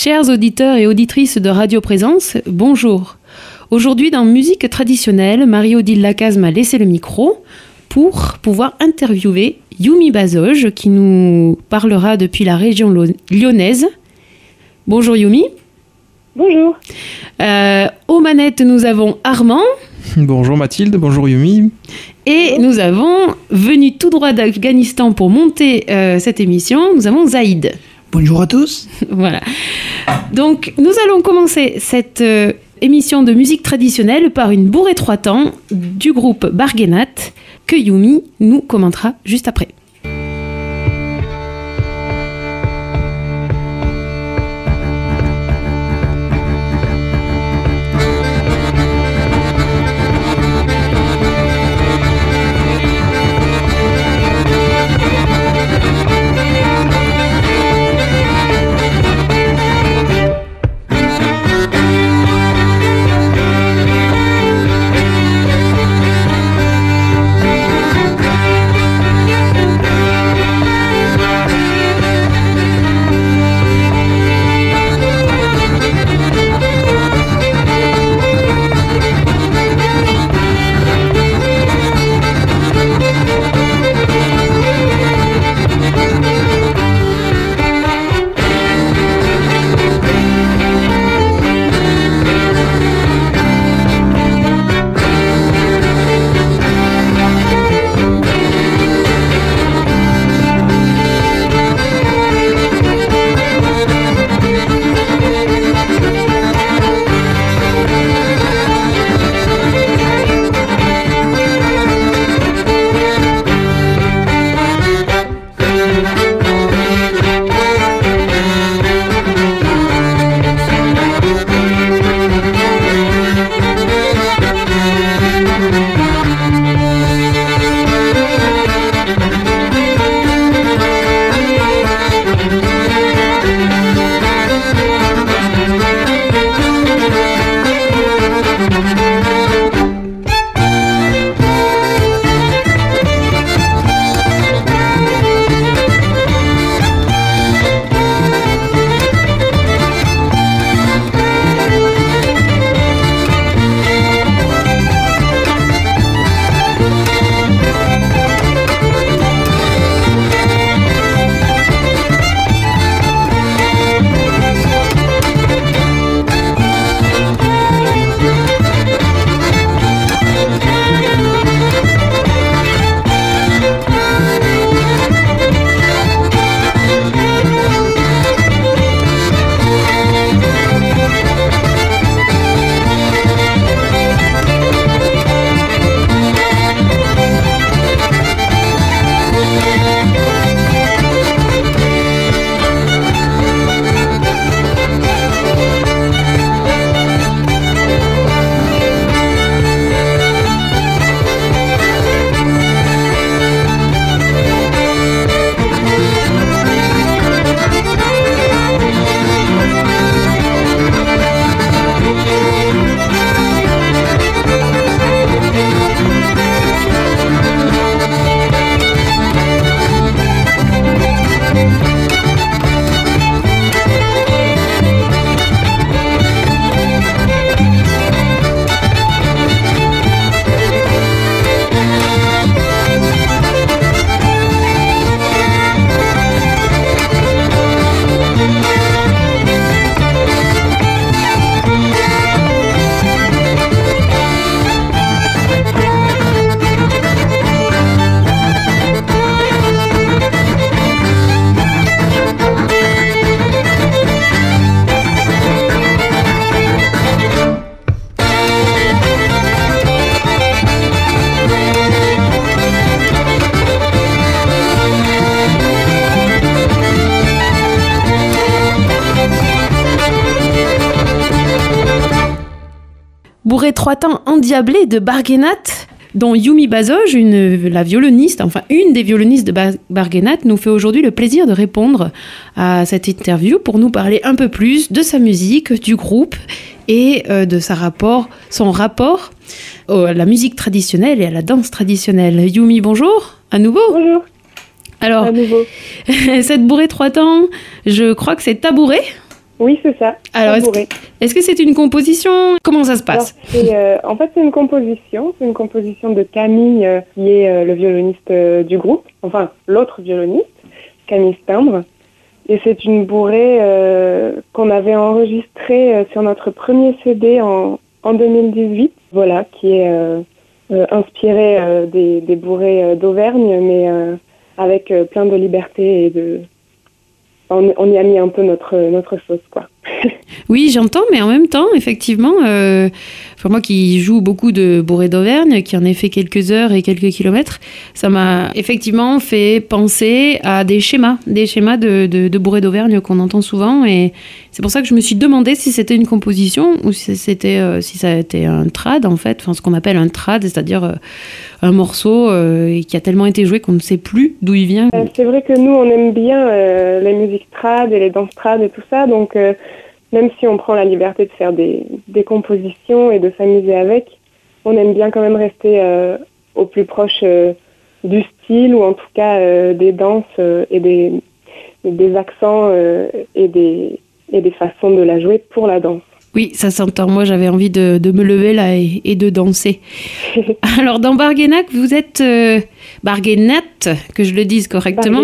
Chers auditeurs et auditrices de Radio Présence, bonjour. Aujourd'hui, dans Musique traditionnelle, Marie-Odile Lacaze m'a laissé le micro pour pouvoir interviewer Yumi Bazoge qui nous parlera depuis la région lyonnaise. Bonjour Yumi. Bonjour. Euh, aux manettes, nous avons Armand. Bonjour Mathilde, bonjour Yumi. Et nous avons, venu tout droit d'Afghanistan pour monter euh, cette émission, nous avons Zaïd. Bonjour à tous. voilà. Donc, nous allons commencer cette euh, émission de musique traditionnelle par une bourrée trois temps du groupe Barguenat que Yumi nous commentera juste après. Trois temps endiablés de Barguenat dont Yumi Bazoge, une, la violoniste, enfin une des violonistes de Barguenat, nous fait aujourd'hui le plaisir de répondre à cette interview pour nous parler un peu plus de sa musique, du groupe et euh, de sa rapport, son rapport à la musique traditionnelle et à la danse traditionnelle. Yumi, bonjour, à nouveau. Bonjour. Alors, à nouveau. cette bourrée trois temps, je crois que c'est tabouret. Oui, c'est ça. Alors, est-ce que, est-ce que c'est une composition? Comment ça se passe? euh, En fait, c'est une composition. C'est une composition de Camille, euh, qui est euh, le violoniste du groupe. Enfin, l'autre violoniste, Camille Stimbre. Et c'est une bourrée qu'on avait enregistrée sur notre premier CD en, en 2018. Voilà, qui est inspirée des, des, bourrées d'Auvergne, mais avec plein de liberté et de, on, y a mis un peu notre, notre sauce, quoi. Oui, j'entends, mais en même temps, effectivement, euh, pour moi qui joue beaucoup de bourrée d'Auvergne, qui en ai fait quelques heures et quelques kilomètres, ça m'a effectivement fait penser à des schémas, des schémas de, de, de bourrée d'Auvergne qu'on entend souvent. Et c'est pour ça que je me suis demandé si c'était une composition ou si, c'était, euh, si ça un trad, en fait, ce qu'on appelle un trad, c'est-à-dire euh, un morceau qui a tellement été joué qu'on ne sait plus d'où il vient. c'est vrai que nous, on aime bien les musiques trad et les danses trad et tout ça, donc même si on prend la liberté de faire des, des compositions et de s'amuser avec, on aime bien quand même rester euh, au plus proche euh, du style ou en tout cas euh, des danses et des, accents et des façons de la jouer pour la danse. Oui, ça s'entend. Moi, j'avais envie de, me lever là et, de danser. Alors, dans Barguenac, vous êtes euh, que je le dise correctement.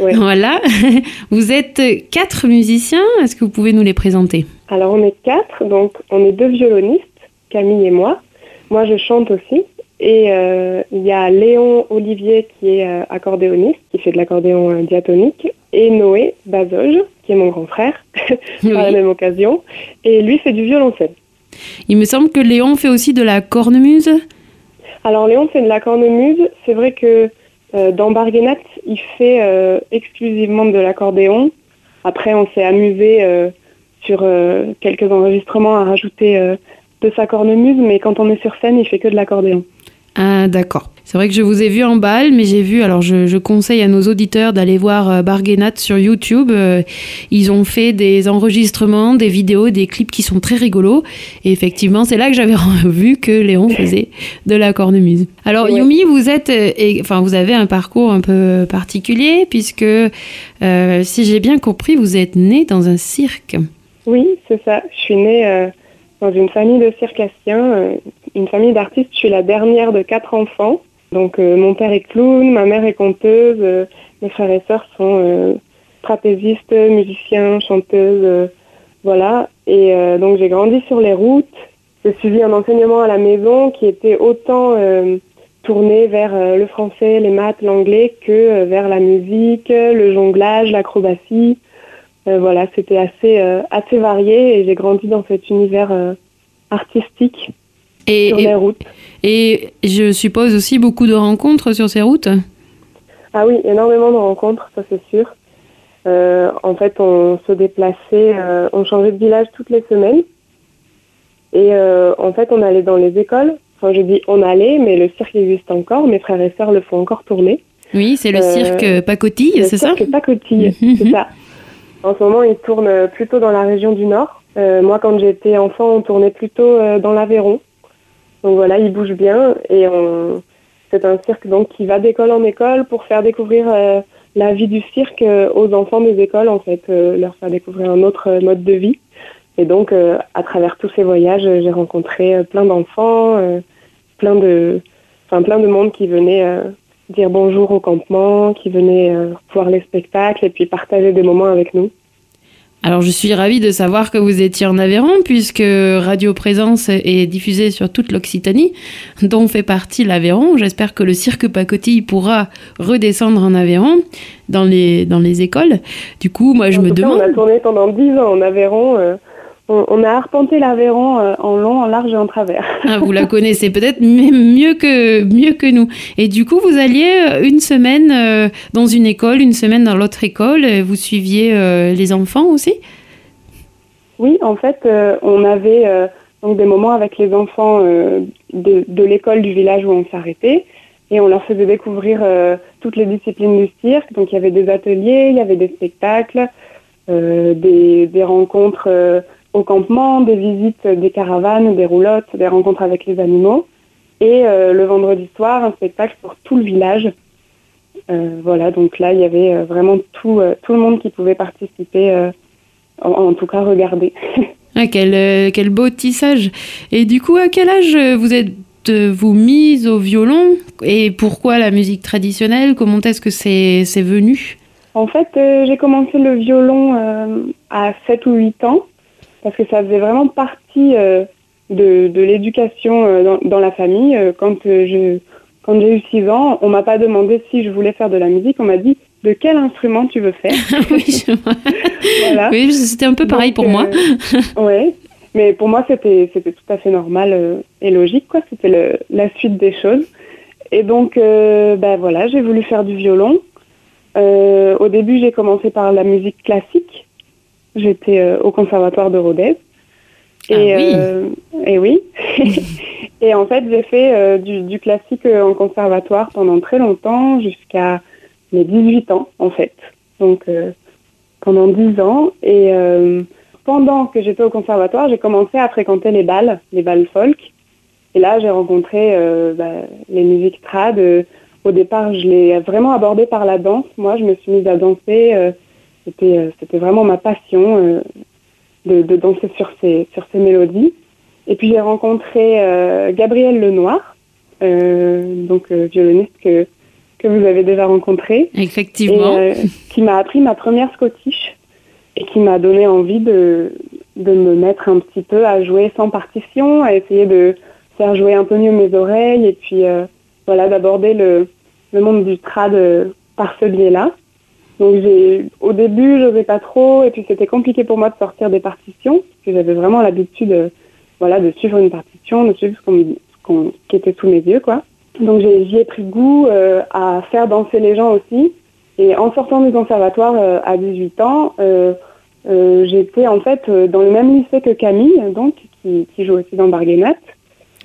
oui. Voilà. Vous êtes quatre musiciens. Est-ce que vous pouvez nous les présenter? Alors, on est quatre. Donc, on est deux violonistes, Camille et moi. Moi, je chante aussi. Et euh, il y a Léon Olivier qui est euh, accordéoniste, qui fait de l'accordéon euh, diatonique, et Noé Bazoge, qui est mon grand frère, par la même occasion, et lui fait du violoncelle. Il me semble que Léon fait aussi de la cornemuse. Alors Léon fait de la cornemuse. C'est vrai que dans Barguenat, il fait exclusivement de l'accordéon. Après, on s'est amusé sur quelques enregistrements à rajouter de sa cornemuse, mais quand on est sur scène, il fait que de l'accordéon. Ah, d'accord. C'est vrai que je vous ai vu en balle, mais j'ai vu, alors je, conseille à nos auditeurs d'aller voir euh, Barguenat sur YouTube. Euh, ils ont fait des enregistrements, des vidéos, des clips qui sont très rigolos. Et effectivement, c'est là que j'avais vu que Léon faisait de la cornemuse. Alors, Yumi, vous êtes, euh, enfin, vous avez un parcours un peu particulier, puisque, si j'ai bien compris, vous êtes né dans un cirque. Oui, c'est ça. Je suis née dans une famille de circassiens une famille d'artistes. Je suis la dernière de quatre enfants. Donc euh, mon père est clown, ma mère est conteuse, euh, mes frères et sœurs sont euh, trapézistes, musiciens, chanteuses, voilà. Et donc j'ai grandi sur les routes. J'ai suivi un enseignement à la maison qui était autant tourné vers le français, les maths, l'anglais que vers la musique, le jonglage, l'acrobatie. voilà, c'était assez assez varié et j'ai grandi dans cet univers artistique et, sur les routes. Et je suppose aussi beaucoup de rencontres sur ces routes? Ah oui, énormément de rencontres, ça c'est sûr. Euh, en fait, on se déplaçait, euh, on changeait de village toutes les semaines. Et euh, en fait, on allait dans les écoles. Enfin, je dis on allait, mais le cirque existe encore. Mes frères et sœurs le font encore tourner. Oui, c'est le cirque Pacotille, c'est ça? Le cirque Pacotille, c'est ça. En ce moment, il tourne plutôt dans la région du Nord. moi, quand j'étais enfant, on tournait plutôt dans l'Aveyron. Donc voilà, il bouge bien et c'est un cirque donc qui va d'école en école pour faire découvrir euh, la vie du cirque euh, aux enfants des écoles en fait, euh, leur faire découvrir un autre mode de vie. Et donc à travers tous ces voyages, j'ai rencontré plein d'enfants, plein de, enfin de monde qui venait dire bonjour au campement, qui venait voir les spectacles et puis partager des moments avec nous. Alors je suis ravie de savoir que vous étiez en Aveyron puisque Radio Présence est diffusée sur toute l'Occitanie dont fait partie l'Aveyron. J'espère que le cirque pacotille pourra redescendre en Aveyron dans les, dans les écoles. Du coup, moi je me demande... on a tourné pendant 10 ans en Aveyron. Euh, on, a arpenté l'Aveyron euh, en long, en large et en travers. Ah, vous la connaissez peut-être mieux que, mieux que nous. Et du coup, vous alliez euh, une semaine euh, dans une école, une semaine dans l'autre école, et vous suiviez les enfants aussi? Oui, en fait, on avait donc des moments avec les enfants de, de l'école du village où on s'arrêtait et on leur faisait découvrir toutes les disciplines du cirque. Donc il y avait des ateliers, il y avait des spectacles, des, des, rencontres au campement, des visites des caravanes, des roulottes, des rencontres avec les animaux. Et euh, le vendredi soir, un spectacle pour tout le village. Euh, voilà, donc là, il y avait euh, vraiment tout, tout le monde qui pouvait participer en, tout cas regarder. ah, quel, quel beau tissage. Et du coup, à quel âge vous êtes vous mise au violon? Et pourquoi la musique traditionnelle? Comment est-ce que c'est venu? En fait, j'ai commencé le violon à 7 ou 8 ans parce que ça faisait vraiment partie de, de l'éducation dans, dans, la famille. Quand je quand j'ai eu 6 ans, on m'a pas demandé si je voulais faire de la musique, on m'a dit de quel instrument tu veux faire? oui, voilà. oui c'était un peu pareil pour moi. Euh, oui, mais pour moi c'était c'était tout à fait normal euh, et logique quoi. C'était la suite des choses. Et donc euh, ben voilà, j'ai voulu faire du violon. au début, j'ai commencé par la musique classique. J'étais au conservatoire de Rodez. Et, ah oui. et oui. Et en fait, j'ai fait euh, du, classique euh, en conservatoire pendant très longtemps, jusqu'à mes 18 ans, en fait. Donc, euh, pendant 10 ans. Et pendant que j'étais au conservatoire, j'ai commencé à fréquenter les balles, les balles folk. Et là, j'ai rencontré bah, les musiques trad. au départ, je l'ai vraiment abordé par la danse. Moi, je me suis mise à danser. C'était, c'était vraiment ma passion de, de, danser sur ces, sur ces mélodies. Et puis j'ai rencontré euh, Gabriel Lenoir, euh, donc euh, violoniste que, que vous avez déjà rencontré. Effectivement. Et, qui m'a appris ma première scottish et qui m'a donné envie de, de me mettre un petit peu à jouer sans partition, à essayer de faire jouer un peu mieux mes oreilles et puis voilà d'aborder le, le monde du trad par ce biais-là. Donc j'ai, au début, je n'osais pas trop, et puis c'était compliqué pour moi de sortir des partitions, parce que j'avais vraiment l'habitude voilà, de suivre une partition, de suivre ce, qui était sous mes yeux, quoi. Donc j'y ai pris goût euh, à faire danser les gens aussi. Et en sortant du conservatoire euh, à 18 ans, euh, j'étais en fait dans le même lycée que Camille, donc qui, joue aussi dans Barguenat.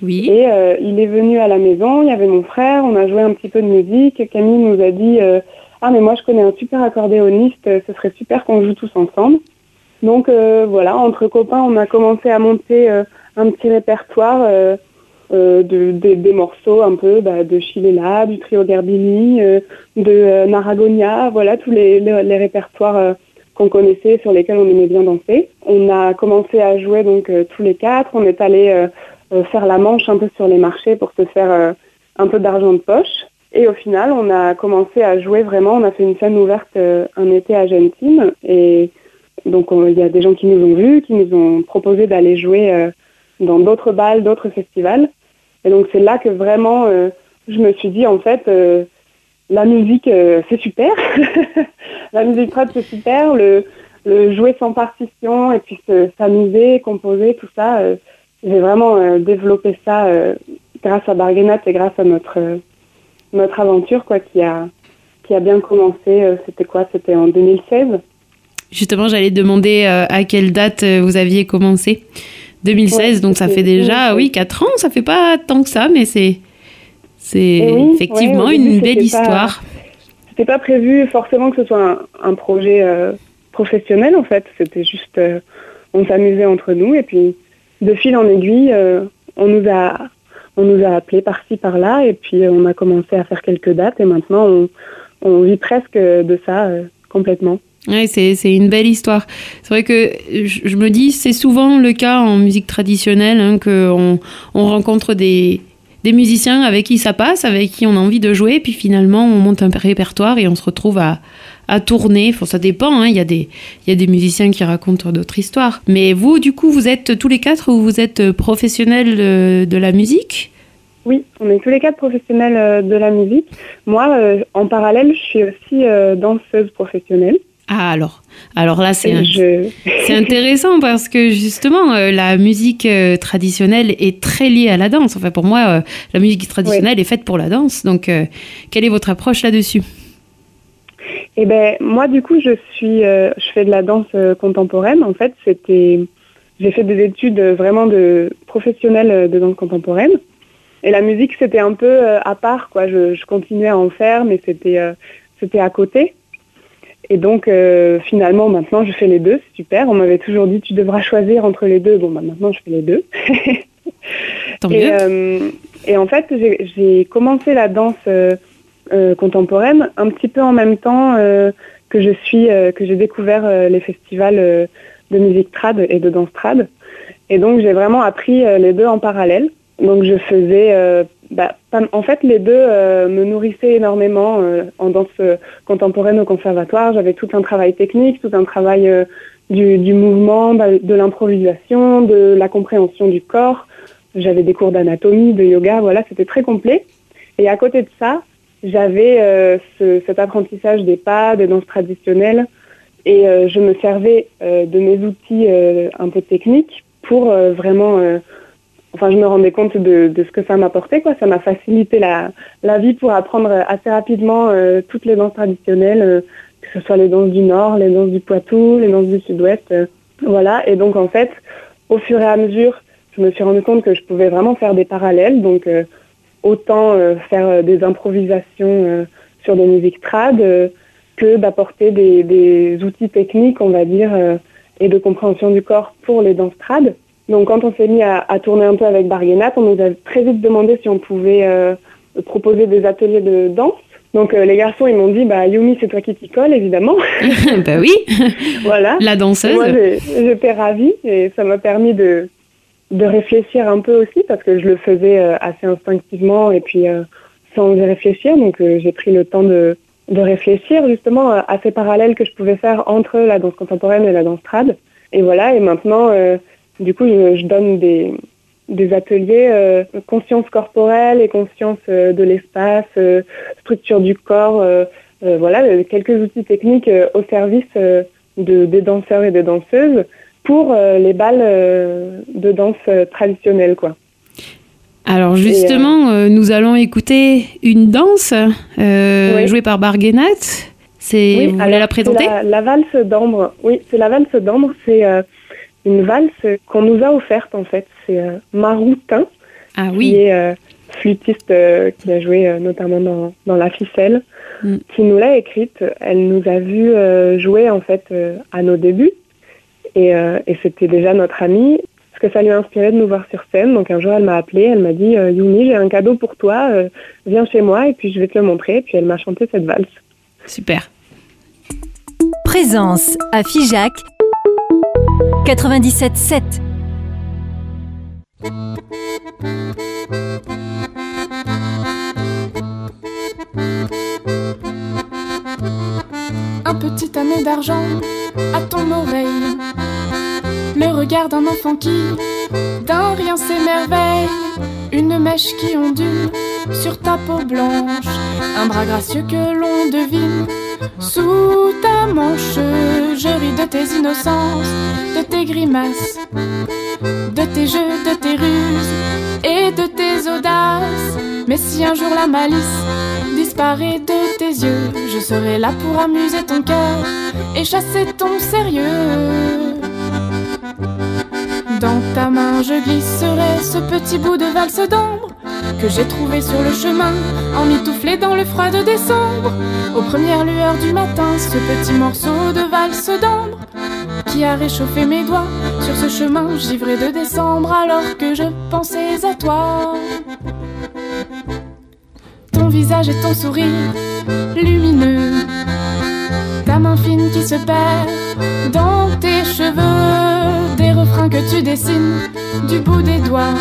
Oui. Et il est venu à la maison, il y avait mon frère, on a joué un petit peu de musique. Camille nous a dit Ah, mais moi je connais un super accordéoniste, ce serait super qu'on joue tous ensemble. Donc voilà, entre copains, on a commencé à monter un petit répertoire euh, euh, de, des morceaux un peu bah, de Chilela, du trio Garbini, euh, de Naragonia, voilà tous les, les, répertoires qu'on connaissait, sur lesquels on aimait bien danser. On a commencé à jouer donc tous les quatre. On est allé faire la manche un peu sur les marchés pour se faire un peu d'argent de poche. Et au final, on a commencé à jouer vraiment. On a fait une scène ouverte un été à Gentine. Et donc, il y a des gens qui nous ont vus, qui nous ont proposé d'aller jouer dans d'autres balles, d'autres festivals. Et donc c'est là que vraiment euh, je me suis dit en fait euh, la musique euh, c'est super, la musique trad c'est super, le, jouer sans partition et puis s'amuser, composer, tout ça, j'ai vraiment développé ça grâce à Barguenat et grâce à notre notre aventure quoi qui a qui a bien commencé. C'était quoi C'était en 2016. Justement, j'allais demander à quelle date vous aviez commencé. 2016, donc ça fait déjà, oui, 4 ans, ça fait pas tant que ça, mais c'est c'est effectivement une belle histoire. C'était pas prévu forcément que ce soit un, projet euh, professionnel en fait, c'était juste euh, on s'amusait entre nous et puis de fil en aiguille, euh, on nous a on nous a appelés par-ci par-là et puis on a commencé à faire quelques dates et maintenant on, vit presque de ça complètement. Ouais, c'est, une belle histoire. C'est vrai que je, me dis, c'est souvent le cas en musique traditionnelle, hein, qu'on on rencontre des, des musiciens avec qui ça passe, avec qui on a envie de jouer, puis finalement on monte un répertoire et on se retrouve à, à tourner. Enfin, ça dépend, hein. il, y a des, y a des musiciens qui racontent d'autres histoires. Mais vous, du coup, vous êtes tous les quatre ou vous êtes professionnels de, de la musique? Oui, on est tous les quatre professionnels euh, de la musique. Moi, euh, en parallèle, je suis aussi euh, danseuse professionnelle. Ah alors, alors là c'est c'est intéressant parce que justement euh, la musique euh, traditionnelle est très liée à la danse. Enfin pour moi euh, la musique traditionnelle est faite pour la danse. Donc quelle est votre approche là-dessus? Eh ben moi du coup je suis je fais de la danse contemporaine. En fait c'était j'ai fait des études vraiment de professionnelle de danse contemporaine. Et la musique c'était un peu à part quoi. Je, je, continuais à en faire mais c'était c'était à côté. Et donc, euh, finalement, maintenant, je fais les deux, c'est super. On m'avait toujours dit, tu devras choisir entre les deux. Bon, bah, maintenant, je fais les deux. Tant et, euh, et en fait, j'ai commencé la danse euh, contemporaine un petit peu en même temps que je suis, que j'ai découvert les festivals de musique trad et de danse trad. Et donc j'ai vraiment appris les deux en parallèle. Donc je faisais, bah, en fait les deux me nourrissaient énormément en danse contemporaine au conservatoire. J'avais tout un travail technique, tout un travail du, du, mouvement, bah, de l'improvisation, de la compréhension du corps. J'avais des cours d'anatomie, de yoga, voilà, c'était très complet. Et à côté de ça, j'avais euh, ce, cet apprentissage des pas, des danses traditionnelles, et euh, je me servais euh, de mes outils un peu techniques pour vraiment. enfin, je me rendais compte de, de ce que ça m'apportait, quoi. Ça m'a facilité la, la vie pour apprendre assez rapidement toutes les danses traditionnelles, que ce soit les danses du Nord, les danses du Poitou, les danses du Sud-Ouest, voilà. Et donc, en fait, au fur et à mesure, je me suis rendu compte que je pouvais vraiment faire des parallèles, donc autant euh, faire euh, des improvisations euh, sur des musiques trad que d'apporter des, outils techniques, on va dire, et de compréhension du corps pour les danses trad. Donc quand on s'est mis à, tourner un peu avec Barguenat, on nous a très vite demandé si on pouvait proposer des ateliers de danse. Donc les garçons, ils m'ont dit, bah Yumi, c'est toi qui t'y colle, évidemment. bah oui. voilà. La danseuse. moi, j'étais ravie et ça m'a permis de, de réfléchir un peu aussi parce que je le faisais euh, assez instinctivement et puis euh, sans y réfléchir. Donc euh, j'ai pris le temps de, de réfléchir justement à ces parallèles que je pouvais faire entre la danse contemporaine et la danse trad. Et voilà, et maintenant, du coup, je, donne des, des ateliers conscience corporelle et conscience de l'espace, structure du corps, voilà, quelques outils techniques au service de, des danseurs et des danseuses pour euh, les balles euh, de danse euh, traditionnelles, quoi. Alors justement, nous allons écouter une danse jouée par Barguenat. C'est vous voulez la présenter? la, valse d'ambre. Oui, c'est la valse d'ambre. C'est une valse qu'on nous a offerte en fait. C'est Maroutin, ah, oui. qui est flûtiste qui a joué notamment dans, dans La Ficelle, mm. qui nous l'a écrite. Elle nous a vu jouer en fait à nos débuts euh, et, c'était déjà notre amie, parce que ça lui a inspiré de nous voir sur scène. Donc un jour, elle m'a appelé, elle m'a dit euh, Yumi, j'ai un cadeau pour toi, euh, viens chez moi et puis je vais te le montrer. Et puis elle m'a chanté cette valse. Super. Présence à Figeac 97.7. Un petit anneau d'argent à ton regard d'un enfant qui, d'un rien s'émerveille. Une mèche qui ondule sur ta peau blanche. Un bras gracieux que l'on devine sous ta manche. Je ris de tes innocences, de tes grimaces, de tes jeux, de tes ruses et de tes audaces. Mais si un jour la malice disparaît de tes yeux, je serai là pour amuser ton cœur et chasser ton sérieux. Ta main, je glisserai ce petit bout de valse d'ambre que j'ai trouvé sur le chemin, emmitouflé dans le froid de décembre. Aux premières lueurs du matin, ce petit morceau de valse d'ambre qui a réchauffé mes doigts sur ce chemin givré de décembre alors que je pensais à toi. Ton visage et ton sourire lumineux ta main fine qui se perd dans tes cheveux, des refrains que tu dessines du bout des doigts.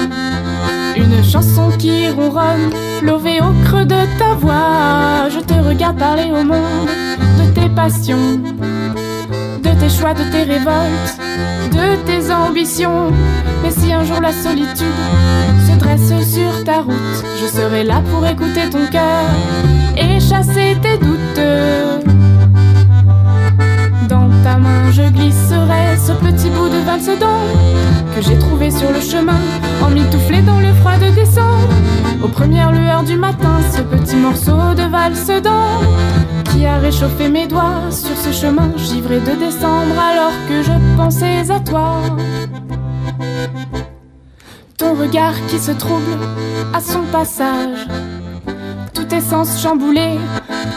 Une chanson qui ronronne, lové au creux de ta voix. Je te regarde parler au monde de tes passions, de tes choix, de tes révoltes, de tes ambitions. Mais si un jour la solitude se dresse sur ta route, je serai là pour écouter ton cœur et chasser tes doutes sur le chemin, emmitouflé dans le froid de décembre. Aux premières lueurs du matin, ce petit morceau de valse d'ombre qui a réchauffé mes doigts sur ce chemin givré de décembre alors que je pensais à toi. Ton regard qui se trouble à son passage, tout essence chamboulé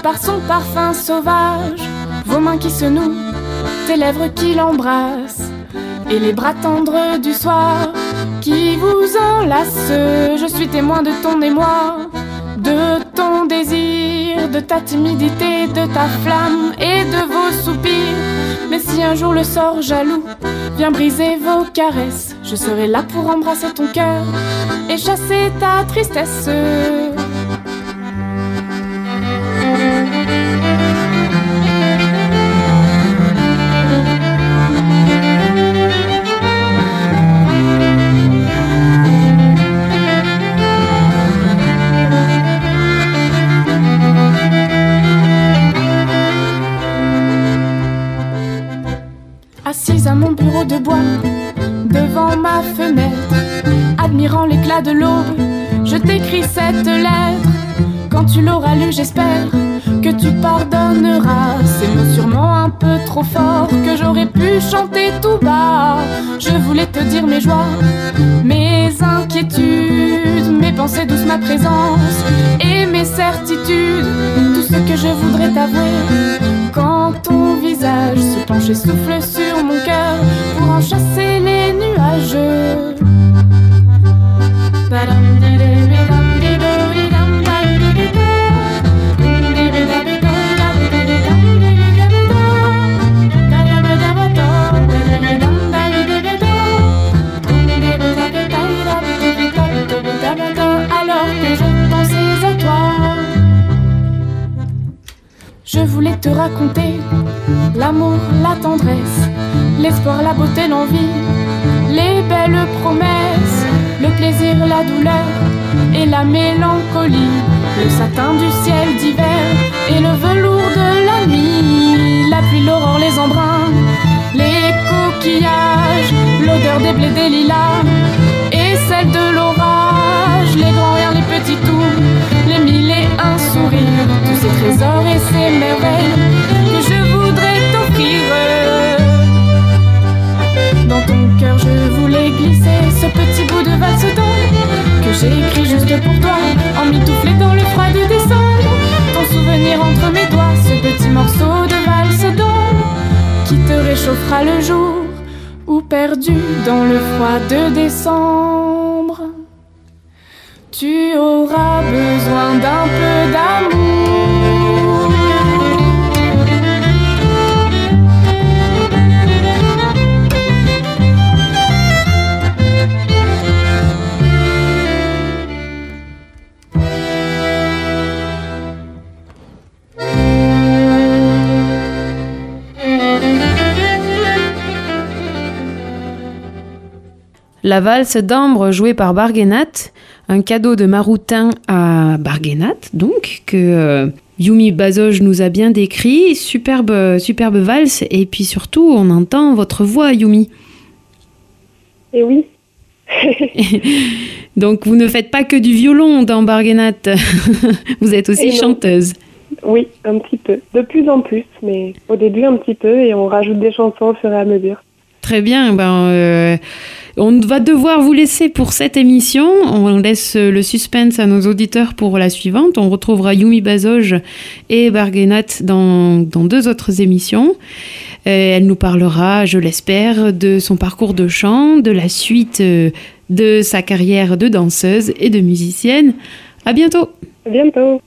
par son parfum sauvage, vos mains qui se nouent tes lèvres qui l'embrassent et les bras tendres du soir qui vous enlacent. Je suis témoin de ton émoi, de ton désir, de ta timidité, de ta flamme et de vos soupirs. Mais si un jour le sort jaloux Viens briser vos caresses, je serai là pour embrasser ton cœur et chasser ta tristesse. Fenêtre, admirant l'éclat de l'aube, je t'écris cette lettre. Quand tu l'auras lue, j'espère que tu pardonneras ces mots sûrement un peu trop forts que j'aurais pu chanter tout bas. Je voulais te dire mes joies, mes inquiétudes, mes pensées douces, ma présence et mes certitudes, tout ce que je voudrais t'avouer quand ton visage se penche et souffle sur mon cœur pour en chasser les nuages. Alors que je pensais à toi, je voulais te raconter l'amour, la tendresse, l'espoir, la beauté, l'envie, les belles promesses, le plaisir, la douleur et la mélancolie, le satin du ciel d'hiver et le velours de la nuit, la pluie, l'aurore, les embruns, les coquillages, l'odeur des blés, des lilas et celle de l'orage, les grands riens, les petits tours, les mille et un sourires, tous ces trésors et ces merveilles que je voudrais t'offrir. Ton cœur, je voulais glisser ce petit bout de valse d'ombre que j'ai écrit juste pour toi, en mitouflé dans le froid de décembre. Ton souvenir entre mes doigts, ce petit morceau de valse d'ombre qui te réchauffera le jour ou perdu dans le froid de décembre. Tu auras besoin d'un peu d'amour. La valse d'ambre jouée par Barguenat, un cadeau de Maroutin à Barguenat, donc, que euh, Yumi Bazoj nous a bien décrit. Superbe, superbe valse, et puis surtout, on entend votre voix, Yumi. Et oui, Donc, vous ne faites pas que du violon dans Barguenat, vous êtes aussi Et non. chanteuse. oui, un petit peu. De plus en plus, mais au début un petit peu et on rajoute des chansons au fur et à mesure. Très bien, ben, euh, on va devoir vous laisser pour cette émission. On laisse le suspense à nos auditeurs pour la suivante. On retrouvera Yumi Bazoj et Barguenat dans, dans deux autres émissions. Euh, elle nous parlera, je l'espère, de son parcours de chant, de la suite euh, de sa carrière de danseuse et de musicienne. À bientôt! À bientôt